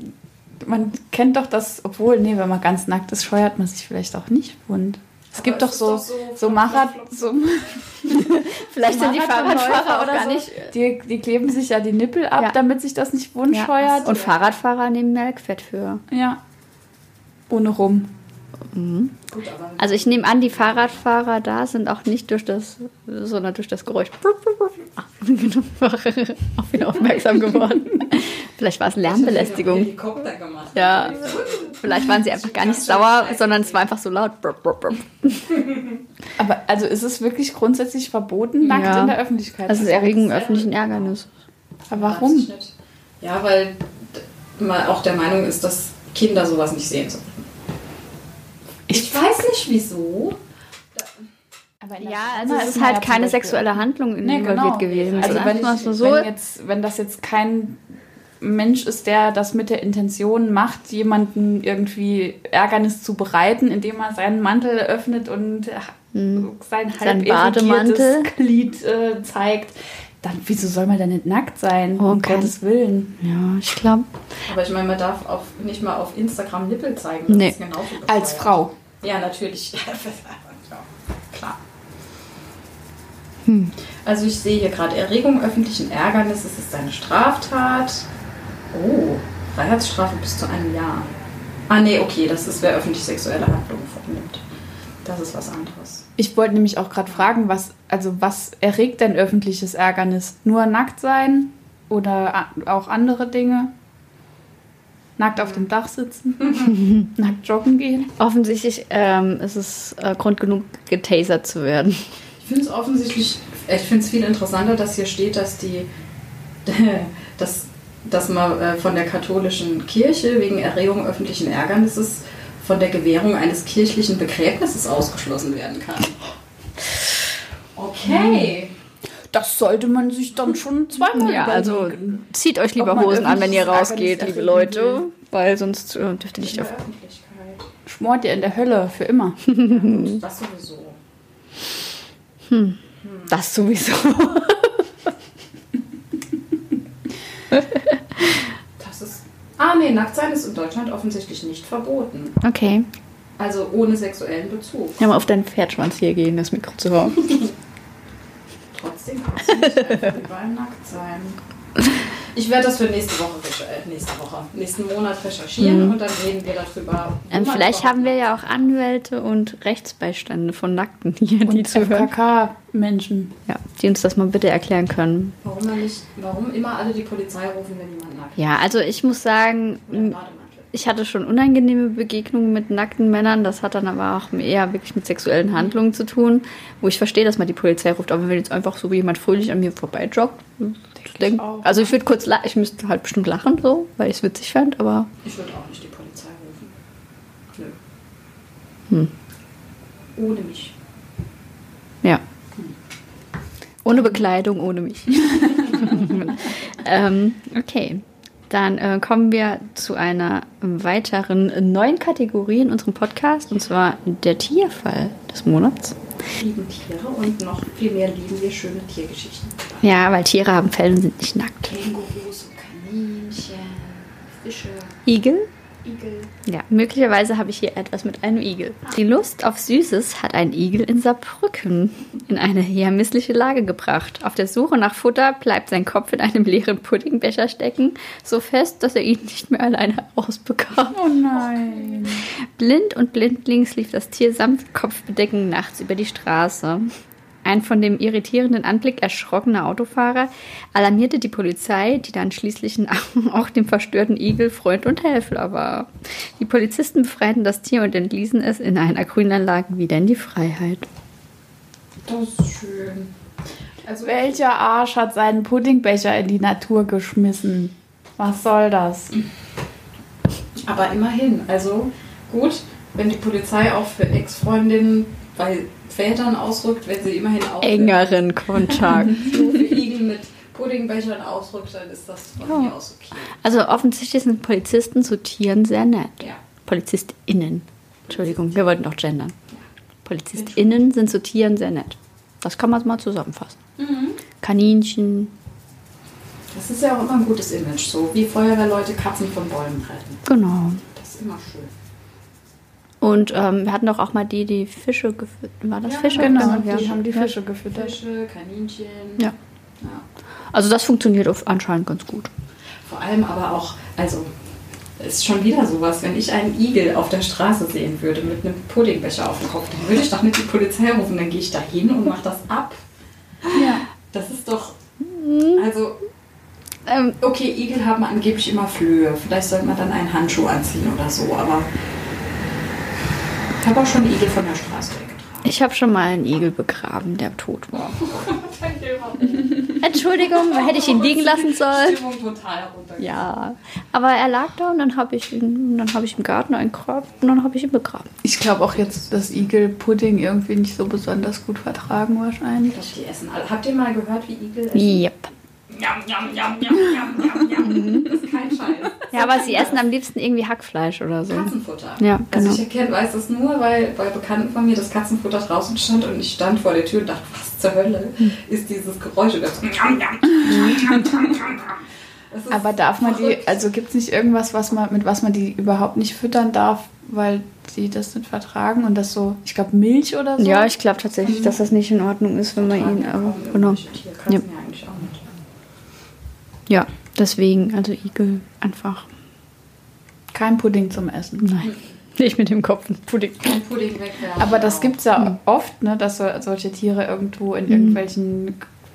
man kennt doch das, obwohl, nee, wenn man ganz nackt ist, scheuert man sich vielleicht auch nicht wund. Es gibt doch so, doch so, so Marathon. So <laughs> Vielleicht sind die Fahrradfahrer auch gar so, nicht. Die, die kleben sich ja die Nippel ab, ja. damit sich das nicht wund ja. Und Fahrradfahrer nehmen Melkfett für. Ja. Ohne rum. Mhm. Also ich nehme an, die Fahrradfahrer da sind auch nicht durch das, sondern durch das Geräusch. Ach, auch wieder aufmerksam geworden. Vielleicht war es Lärmbelästigung. Ja, vielleicht waren sie einfach gar nicht sauer, sondern es war einfach so laut. Aber also ist es wirklich grundsätzlich verboten, nackt ja. in der Öffentlichkeit? Also es ist Erregung öffentlichen Ärgernis. Aber warum? Ja, weil man auch der Meinung ist, dass Kinder sowas nicht sehen sollten. Ich, ich weiß nicht wieso. Ja, also es ist halt keine sexuelle Handlung nee, involviert genau. gewesen. Also wenn, so wenn, jetzt, wenn das jetzt kein Mensch ist, der das mit der Intention macht, jemanden irgendwie Ärgernis zu bereiten, indem er seinen Mantel öffnet und hm. sein halb Bademantel Glied äh, zeigt, dann wieso soll man denn nicht nackt sein? Oh, um Gottes Willen. Ja, ich glaube. Aber ich meine, man darf auf, nicht mal auf Instagram Nippel zeigen. Das nee. Als Frau. Ja, natürlich. <laughs> Hm. Also ich sehe hier gerade Erregung öffentlichen Ärgernisses ist eine Straftat. Oh, Freiheitsstrafe bis zu einem Jahr. Ah nee, okay, das ist, wer öffentlich sexuelle Handlungen vornimmt. Das ist was anderes. Ich wollte nämlich auch gerade fragen, was, also was erregt denn öffentliches Ärgernis? Nur nackt sein oder auch andere Dinge? Nackt auf dem Dach sitzen? <laughs> nackt joggen gehen? Offensichtlich ähm, ist es äh, Grund genug, getasert zu werden. Ich finde es offensichtlich, ich finde es viel interessanter, dass hier steht, dass die, <laughs> dass, dass man äh, von der katholischen Kirche wegen Erregung öffentlichen Ärgernisses von der Gewährung eines kirchlichen Begräbnisses ausgeschlossen werden kann. Okay. Das sollte man sich dann schon zweimal Ja, also zieht euch lieber Hosen an, wenn ihr rausgeht, liebe Leute, will. weil sonst äh, dürft ihr nicht auf. Schmort ihr in der Hölle für immer. Ja, das sowieso. Hm. Das sowieso. Ah, nee, Nacktsein ist in Deutschland offensichtlich nicht verboten. Okay. Also ohne sexuellen Bezug. Ja, mal auf deinen Pferdschwanz hier gehen, das Mikro zu hören. Trotzdem kannst du nicht überall nackt sein. Ich werde das für nächste Woche, äh, nächste Woche, nächsten Monat recherchieren mhm. und dann reden wir darüber. Ähm, vielleicht haben wir ja auch Anwälte und Rechtsbeistände von Nackten hier, die zuhören. Menschen. Ja, die uns das mal bitte erklären können. Warum, nicht, warum immer alle die Polizei rufen, wenn jemand nackt Ja, also ich muss sagen, ich hatte schon unangenehme Begegnungen mit nackten Männern. Das hat dann aber auch eher wirklich mit sexuellen Handlungen zu tun, wo ich verstehe, dass man die Polizei ruft. Aber wenn jetzt einfach so wie jemand fröhlich an mir vorbei joggt, denk, also ich würde kurz lachen, ich müsste halt bestimmt lachen, so, weil ich es witzig fände, aber. Ich würde auch nicht die Polizei rufen. Nö. Hm. Ohne mich. Ja. Hm. Ohne Bekleidung, ohne mich. <laughs> ähm, okay. Dann äh, kommen wir zu einer weiteren neuen Kategorie in unserem Podcast, und zwar der Tierfall des Monats. lieben Tiere und noch viel mehr lieben wir schöne Tiergeschichten. Ja, weil Tiere haben Fell und sind nicht nackt. Kängurus und Kaninchen, Fische, Igel? Igel. Ja, möglicherweise habe ich hier etwas mit einem Igel. Die Lust auf Süßes hat ein Igel in Saarbrücken in eine eher missliche Lage gebracht. Auf der Suche nach Futter bleibt sein Kopf in einem leeren Puddingbecher stecken, so fest, dass er ihn nicht mehr alleine herausbekam. Oh nein. Blind und blindlings lief das Tier samt Kopfbedecken nachts über die Straße. Ein von dem irritierenden Anblick erschrockener Autofahrer alarmierte die Polizei, die dann schließlich auch dem verstörten Igel Freund und Helfer war. Die Polizisten befreiten das Tier und entließen es in einer Grünanlage wieder in die Freiheit. Das ist schön. Also Welcher Arsch hat seinen Puddingbecher in die Natur geschmissen? Was soll das? Aber immerhin, also gut, wenn die Polizei auch für Ex-Freundinnen bei Vätern ausrückt, wenn sie immerhin auch Engeren Kontakt. <laughs> mit Puddingbechern ausrückt, dann ist das von mir aus okay. Also offensichtlich sind Polizisten zu Tieren sehr nett. Ja. PolizistInnen. Entschuldigung, wir wollten doch gendern. PolizistInnen sind zu Tieren sehr nett. Das kann man mal zusammenfassen. Kaninchen, Das ist ja auch immer ein gutes Image, so wie Feuerwehrleute Katzen von Bäumen retten. genau. Das ist immer schön. Und ähm, wir hatten doch auch mal die, die Fische gefüttert. War das Ja, Fische? Genau, ja. die haben die. Fische gefüttert. Fische, Kaninchen. Ja. ja. Also das funktioniert auf- anscheinend ganz gut. Vor allem aber auch, also ist schon wieder sowas, wenn ich einen Igel auf der Straße sehen würde mit einem Puddingbecher auf dem Kopf, dann würde ich doch nicht die Polizei rufen, dann gehe ich da hin und mache das ab. Ja. Das ist doch, also Ähm, okay, Igel haben angeblich immer Flöhe, vielleicht sollte man dann einen Handschuh anziehen oder so, aber ich habe auch schon Igel von der Straße weggetragen. ich habe schon mal einen Igel begraben, der tot war. <laughs> Entschuldigung, hätte ich ihn liegen lassen sollen? Stimmung total heruntergegangen. Ja, aber er lag da und dann habe ich ihn, dann habe ich im Garten einen Grab und dann habe ich ihn begraben. Ich glaube auch jetzt, dass Igel Pudding irgendwie nicht so besonders gut vertragen wahrscheinlich. Ich glaube, die essen alle. Habt ihr mal gehört, wie Igel essen? Yep. Yum, yum, yum, yum, yum, yum, yum. Das ist kein Scheiß. Ja, aber sie essen am liebsten irgendwie Hackfleisch oder so. Katzenfutter. Ja, Also genau. ich erkenne, weiß das nur, weil bei Bekannten von mir das Katzenfutter draußen stand und ich stand vor der Tür und dachte, was zur Hölle ist dieses Geräusch? Und ist Aber darf man die, verrückt. also gibt es nicht irgendwas, was man, mit was man die überhaupt nicht füttern darf, weil die das nicht vertragen und das so, ich glaube Milch oder so? Ja, ich glaube tatsächlich, dass das nicht in Ordnung ist, wenn man ihn. Ja, Aber, kaum genau. Ja. ja eigentlich auch nicht. Ja, deswegen, also Igel einfach. Kein Pudding zum Essen. Nein. Nicht mit dem Kopf. Pudding. Kein Pudding wegwerfen. Aber das gibt es ja oft, ne, dass so, solche Tiere irgendwo in irgendwelchen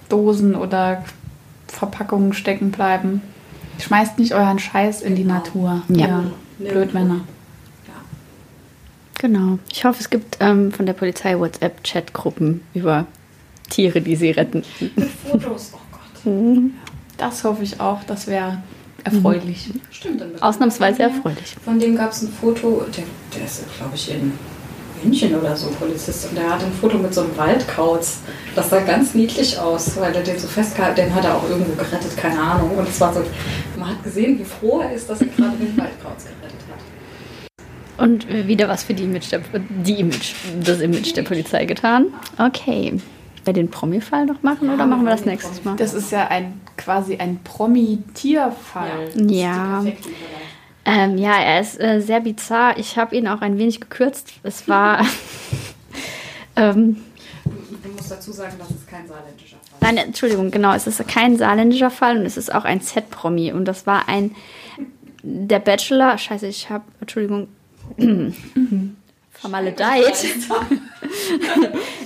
Dosen oder Verpackungen stecken bleiben. Schmeißt nicht euren Scheiß in die Genau. Natur. Ja. Blödmänner. Ja. Genau. Ich hoffe, es gibt ähm, von der Polizei WhatsApp-Chat-Gruppen über Tiere, die sie retten. Mit Fotos, oh Gott. Das hoffe ich auch, das wäre erfreulich. Stimmt. dann Ausnahmsweise erfreulich. Von dem gab es ein Foto, der, der ist, glaube ich, in München oder so Polizist und der hat ein Foto mit so einem Waldkauz. Das sah ganz niedlich aus, weil er den so festgehalten, den hat er auch irgendwo gerettet, keine Ahnung. Und es war so, man hat gesehen, wie froh er ist, dass er gerade den Waldkauz gerettet hat. Und wieder was für die Image, der, die Image, das Image der Polizei getan. Okay. Bei den Promi-Fall noch machen oder Ja, machen wir das nächstes Mal? Das ist ja ein quasi ein Promi-Tierfall. Ja. Überleitung. Ähm, ja, er ist äh, sehr bizarr. Ich habe ihn auch ein wenig gekürzt. Es war. <laughs> ähm, Du, du musst dazu sagen, das ist kein saarländischer Fall. nein, Entschuldigung, genau. Es ist kein saarländischer Fall und es ist auch ein Z-Promi. Und das war ein. Der Bachelor. Scheiße, ich habe. Entschuldigung. <clears throat> Vermaledeit. <laughs>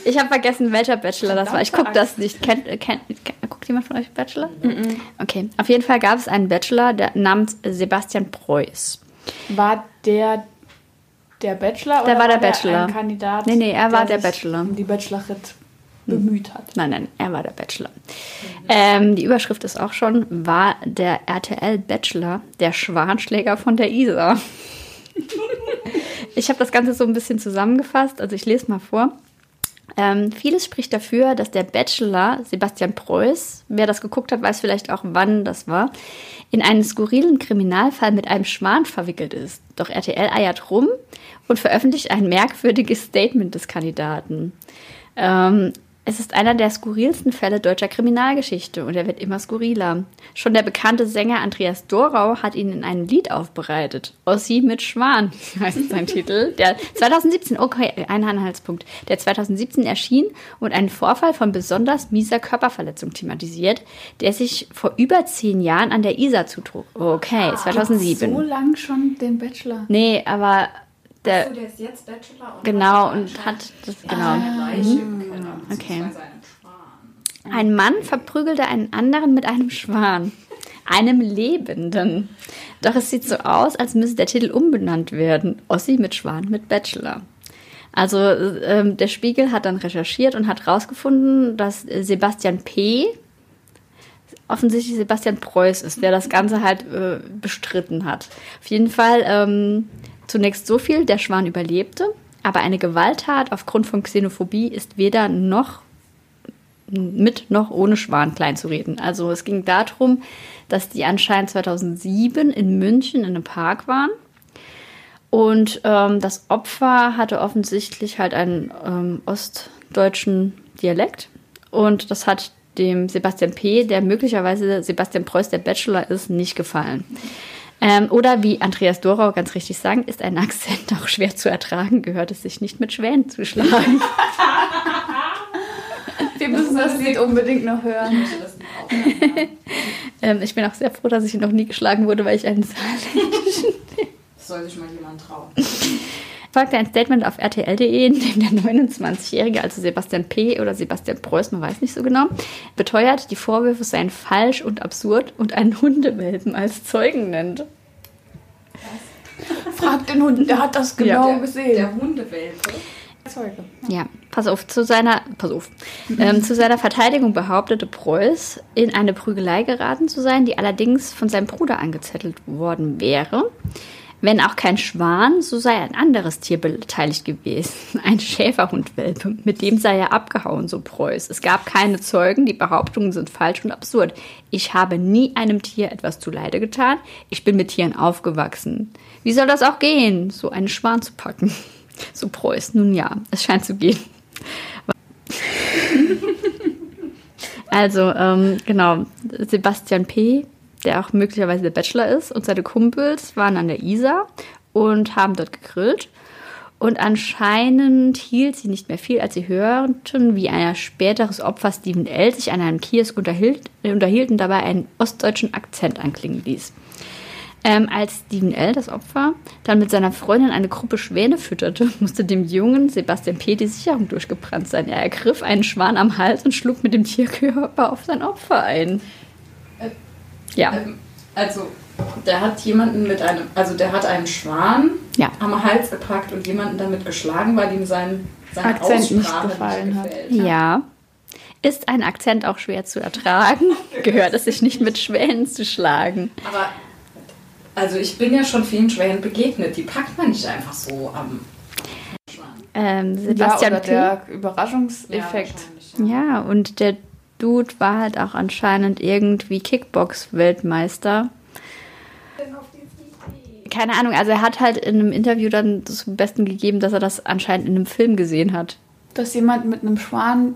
Ich habe vergessen, welcher Bachelor das war. Ich gucke das nicht. Kennt, kennt, kennt, guckt jemand von euch Bachelor? Okay. Auf jeden Fall gab es einen Bachelor, der namens Sebastian Preuß. War der der Bachelor Der oder war der Bachelor. ein Kandidat? Nee, nee, er war der sich Bachelor. um die Bachelorette bemüht hat. Nein, nein, er war der Bachelor. Ähm, die Überschrift ist auch schon, war der RTL-Bachelor der Schwanschläger von der Isar. <laughs> ich habe das Ganze so ein bisschen zusammengefasst, also ich lese mal vor. Ähm, vieles spricht dafür, dass der Bachelor Sebastian Preuß, wer das geguckt hat, weiß vielleicht auch, wann das war, in einen skurrilen Kriminalfall mit einem Schwan verwickelt ist. Doch RTL eiert rum und veröffentlicht ein merkwürdiges Statement des Kandidaten. Ähm, es ist einer der skurrilsten Fälle deutscher Kriminalgeschichte und er wird immer skurriler. Schon der bekannte Sänger Andreas Dorau hat ihn in ein Lied aufbereitet. Ossi mit Schwan <laughs> heißt sein Titel. Der 2017, okay, ein Anhaltspunkt, der 2017 erschien und einen Vorfall von besonders mieser Körperverletzung thematisiert, der sich vor über zehn Jahren an der Isar zutrug. Okay, 2007. So lang schon den Bachelor. Nee, aber der, so, der ist jetzt Bachelor und genau und hat das genau. Ah, mhm. Okay. Ein Mann verprügelte einen anderen mit einem Schwan. Einem Lebenden. Doch es sieht so aus, als müsse der Titel umbenannt werden. Ossi mit Schwan mit Bachelor. Also ähm, der Spiegel hat dann recherchiert und hat herausgefunden, dass Sebastian P. offensichtlich Sebastian Preuß ist, der das Ganze halt äh, bestritten hat. Auf jeden Fall ähm, zunächst so viel, der Schwan überlebte, aber eine Gewalttat aufgrund von Xenophobie ist weder noch mit noch ohne Schwan kleinzureden. Also es ging darum, dass die anscheinend 2007 in München in einem Park waren und ähm, das Opfer hatte offensichtlich halt einen ähm, ostdeutschen Dialekt und das hat dem Sebastian P., der möglicherweise Sebastian Preuß der Bachelor ist, nicht gefallen. Ähm, oder wie Andreas Dorau ganz richtig sagen, ist ein Akzent auch schwer zu ertragen, gehört es sich nicht mit Schwänen zu schlagen. <laughs> Wir müssen das Lied unbedingt noch hören. <laughs> ähm, ich bin auch sehr froh, dass ich noch nie geschlagen wurde, weil ich einen saarländischen. <laughs> Soll sich mal jemand trauen. Folgte ein Statement auf rtl.de, in dem der 29-Jährige, also Sebastian P. oder Sebastian Preuß, man weiß nicht so genau, beteuert, die Vorwürfe seien falsch und absurd und einen Hundewelpen als Zeugen nennt. Frag den Hund, der hat das genau der, gesehen. Der Hundewelpe. Zeuge. Ja, pass auf, zu seiner, pass auf, ähm, zu seiner Verteidigung behauptete Preuß, in eine Prügelei geraten zu sein, die allerdings von seinem Bruder angezettelt worden wäre. Wenn auch kein Schwan, so sei ein anderes Tier beteiligt gewesen. <laughs> Ein Schäferhundwelpe. Mit dem sei er abgehauen, so Preuß. Es gab keine Zeugen, die Behauptungen sind falsch und absurd. Ich habe nie einem Tier etwas zuleide getan. Ich bin mit Tieren aufgewachsen. Wie soll das auch gehen, so einen Schwan zu packen? <laughs> So Preuß. Nun ja, es scheint zu gehen. <laughs> also, ähm, genau, Sebastian P., der auch möglicherweise der Bachelor ist, und seine Kumpels waren an der Isar und haben dort gegrillt. Und anscheinend hielt sie nicht mehr viel, als sie hörten, wie ein späteres Opfer Steven L. sich an einem Kiosk unterhielt, unterhielt und dabei einen ostdeutschen Akzent anklingen ließ. Ähm, als Steven L., das Opfer, dann mit seiner Freundin eine Gruppe Schwäne fütterte, <laughs> musste dem jungen Sebastian P. die Sicherung durchgebrannt sein. Er ergriff einen Schwan am Hals und schlug mit dem Tierkörper auf sein Opfer ein. Ja. Ähm, also, der hat jemanden mit einem, also der hat einen Schwan Ja. am Hals gepackt und jemanden damit geschlagen, weil ihm sein, seine Akzent nicht Aussprache gefallen hat. gefällt. Ja. Ist ein Akzent auch schwer zu ertragen? <laughs> Gehört es sich nicht mit Schwänen zu schlagen? Aber, also ich bin ja schon vielen Schwänen begegnet, die packt man nicht einfach so am Schwan. Ähm, Ja, Sebastian oder P. der Überraschungseffekt. ja. Ja, und der Dude war halt auch anscheinend irgendwie Kickbox-Weltmeister. Keine Ahnung, also er hat halt in einem Interview dann zum Besten gegeben, dass er das anscheinend in einem Film gesehen hat. Dass jemand mit einem Schwan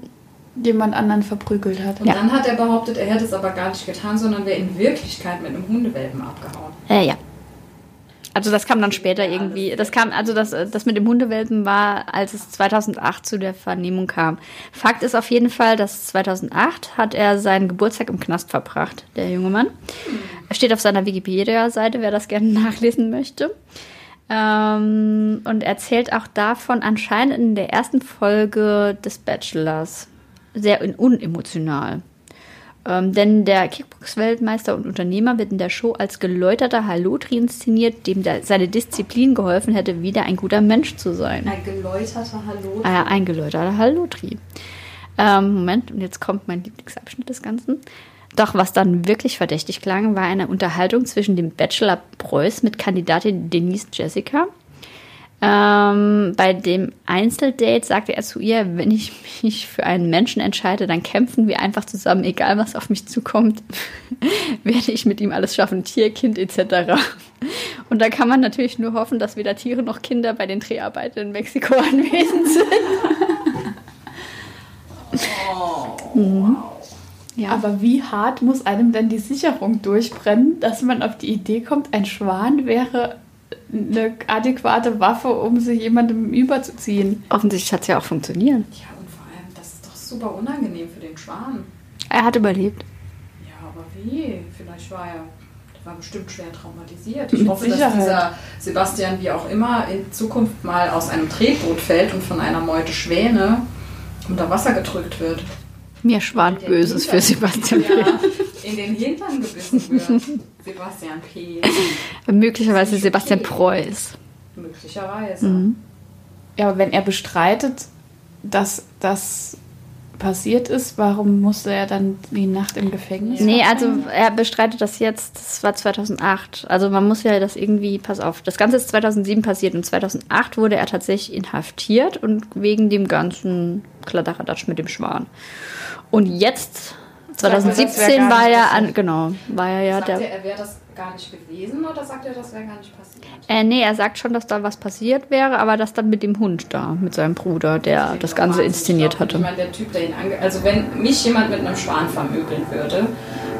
jemand anderen verprügelt hat. Und Ja. dann hat er behauptet, er hätte es aber gar nicht getan, sondern wäre in Wirklichkeit mit einem Hundewelpen abgehauen. Äh, ja. Also das kam dann später irgendwie. Das kam, also das, das mit dem Hundewelpen war, als es 2008 zu der Vernehmung kam. Fakt ist auf jeden Fall, dass 2008 hat er seinen Geburtstag im Knast verbracht, der junge Mann. Er steht auf seiner Wikipedia-Seite, wer das gerne <laughs> nachlesen möchte. Ähm, und erzählt auch davon anscheinend in der ersten Folge des Bachelors. Sehr un- unemotional. Ähm, denn der Kickbox-Weltmeister und Unternehmer wird in der Show als geläuterter Halotri inszeniert, dem der, seine Disziplin geholfen hätte, wieder ein guter Mensch zu sein. Ein geläuterter Hallo. Äh, ein geläuterter Halotri. Ähm, Moment, und jetzt kommt mein Lieblingsabschnitt des Ganzen. Doch was dann wirklich verdächtig klang, war eine Unterhaltung zwischen dem Bachelor Preuß mit Kandidatin Denise Jessica. Ähm, bei dem Einzeldate sagte er zu ihr, wenn ich mich für einen Menschen entscheide, dann kämpfen wir einfach zusammen, egal was auf mich zukommt, <laughs> werde ich mit ihm alles schaffen, Tier, Kind etc. Und da kann man natürlich nur hoffen, dass weder Tiere noch Kinder bei den Dreharbeiten in Mexiko <laughs> anwesend sind. Mhm. Ja. Aber wie hart muss einem denn die Sicherung durchbrennen, dass man auf die Idee kommt, ein Schwan wäre eine adäquate Waffe, um sich jemandem überzuziehen? Offensichtlich hat es ja auch funktioniert. Ja, und vor allem, das ist doch super unangenehm für den Schwan. Er hat überlebt. Ja, aber wie? Vielleicht war er der war bestimmt schwer traumatisiert. Ich Mit hoffe, Sicherheit. dass dieser Sebastian, wie auch immer, in Zukunft mal aus einem Tretboot fällt und von einer Meute Schwäne unter Wasser gedrückt wird. Mir schwant Böses für Sebastian P. Ja, in den Hintern gebissen wird. <laughs> Sebastian P. Möglicherweise Sebastian Preuß. Möglicherweise. Mhm. Ja, aber wenn er bestreitet, dass das passiert ist, warum musste er dann die Nacht im Gefängnis? Nee, also er bestreitet das jetzt, das war 2008. Also man muss ja das irgendwie, pass auf, das Ganze ist 2007 passiert und 2008 wurde er tatsächlich inhaftiert und wegen dem ganzen Kladderadatsch mit dem Schwan. Und jetzt, 2017 war er an, genau, war er ja der. Er, er wäre das gar nicht gewesen oder sagt er, das wäre gar nicht passiert? Äh, nee, er sagt schon, dass da was passiert wäre, aber das dann mit dem Hund da, mit seinem Bruder, der das, Ganze inszeniert glaub, hatte. Ich meine, der Typ, der ihn ange Also wenn mich jemand mit einem Schwan vermöbeln würde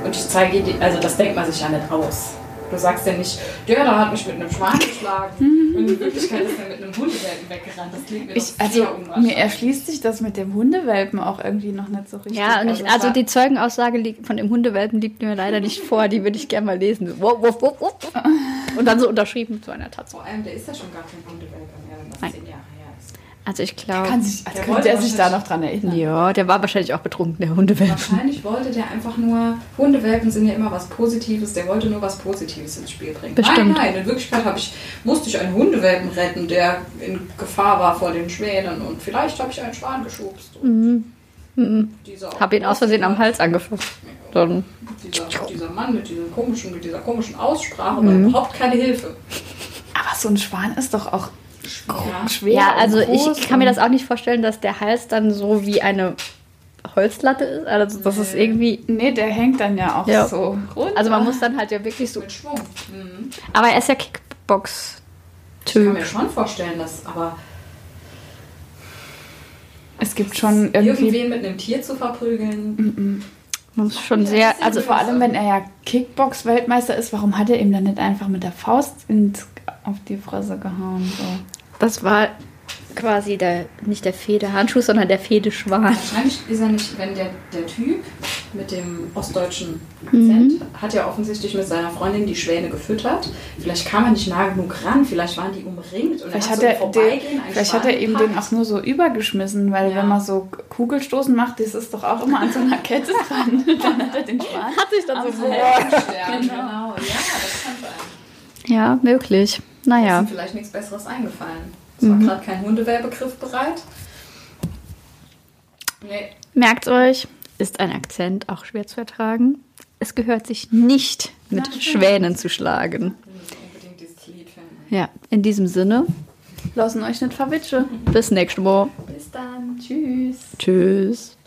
und ich zeige also das denkt man sich ja nicht aus. Du sagst ja nicht, der da hat mich mit einem Schwan geschlagen. und in Wirklichkeit ist er mit einem Hundewelpen weggerannt. Das klingt mir ich, Also mir erschließt sich das mit dem Hundewelpen auch irgendwie noch nicht so richtig. Ja, und ich, also, also die Zeugenaussage von dem Hundewelpen liegt mir leider nicht vor. Die würde ich gerne mal lesen. Und dann so unterschrieben zu einer Tatsache. Vor allem, der ist ja schon gar kein Hundewelpen mehr, wenn das zehn Jahre also ich glaube. Als könnte er sich da noch dran erinnern. Ja, der war wahrscheinlich auch betrunken, der Hundewelpen. Wahrscheinlich wollte der einfach nur. Hundewelpen sind ja immer was Positives, der wollte nur was Positives ins Spiel bringen. Bestimmt. Nein, nein, in Wirklichkeit ich, musste ich einen Hundewelpen retten, der in Gefahr war vor den Schwänen und vielleicht habe ich einen Schwan geschubst. Mhm. Mhm. Habe ihn aus Versehen am Hals angefasst. Dann. Dieser, dieser Mann mit, diesem komischen, mit dieser komischen Aussprache mhm. war überhaupt keine Hilfe. Aber so ein Schwan ist doch auch ja. Schwer. Ja, also ich kann mir das auch nicht vorstellen, dass der Hals dann so wie eine Holzlatte ist. Also das nee. ist irgendwie. Nee, der hängt dann ja auch ja. so runter. Also man muss dann halt ja wirklich so. Mit Schwung. Mhm. Aber er ist ja Kickbox-Typ. Ich kann mir schon vorstellen, dass aber. Es gibt schon irgendwie. Irgendwen mit einem Tier zu verprügeln. Mhm. Muss schon sehr. Also vor allem, wenn er ja Kickbox-Weltmeister ist, warum hat er ihm dann nicht einfach mit der Faust ins, auf die Fresse gehauen? So? Das war quasi der, nicht der Fehdehandschuh, sondern der Fehdeschwan. Wahrscheinlich ist er nicht, wenn der, der Typ mit dem ostdeutschen Akzent mhm. hat ja offensichtlich mit seiner Freundin die Schwäne gefüttert. Vielleicht kam er nicht nah genug ran, vielleicht waren die umringt und vielleicht hat, er, so den, vielleicht hat er eben den auch nur so übergeschmissen, weil ja. wenn man so Kugelstoßen macht, das ist doch auch immer an so einer Kette <laughs> dran. dann hat er den Schwan. Hat sich dann so genau. genau. Ja, das kann sein. Ja, möglich. Naja. Ist vielleicht nichts Besseres eingefallen. Es war mhm. gerade kein Hundewerbegriff bereit. Nee. Merkt euch, ist ein Akzent auch schwer zu ertragen. Es gehört sich nicht mit Nein, Schwänen zu schlagen. Unbedingt dieses Lied finden. Ja, in diesem Sinne. Lassen euch nicht verwitschen. Bis nächstes Mal. Bis dann. Tschüss. Tschüss.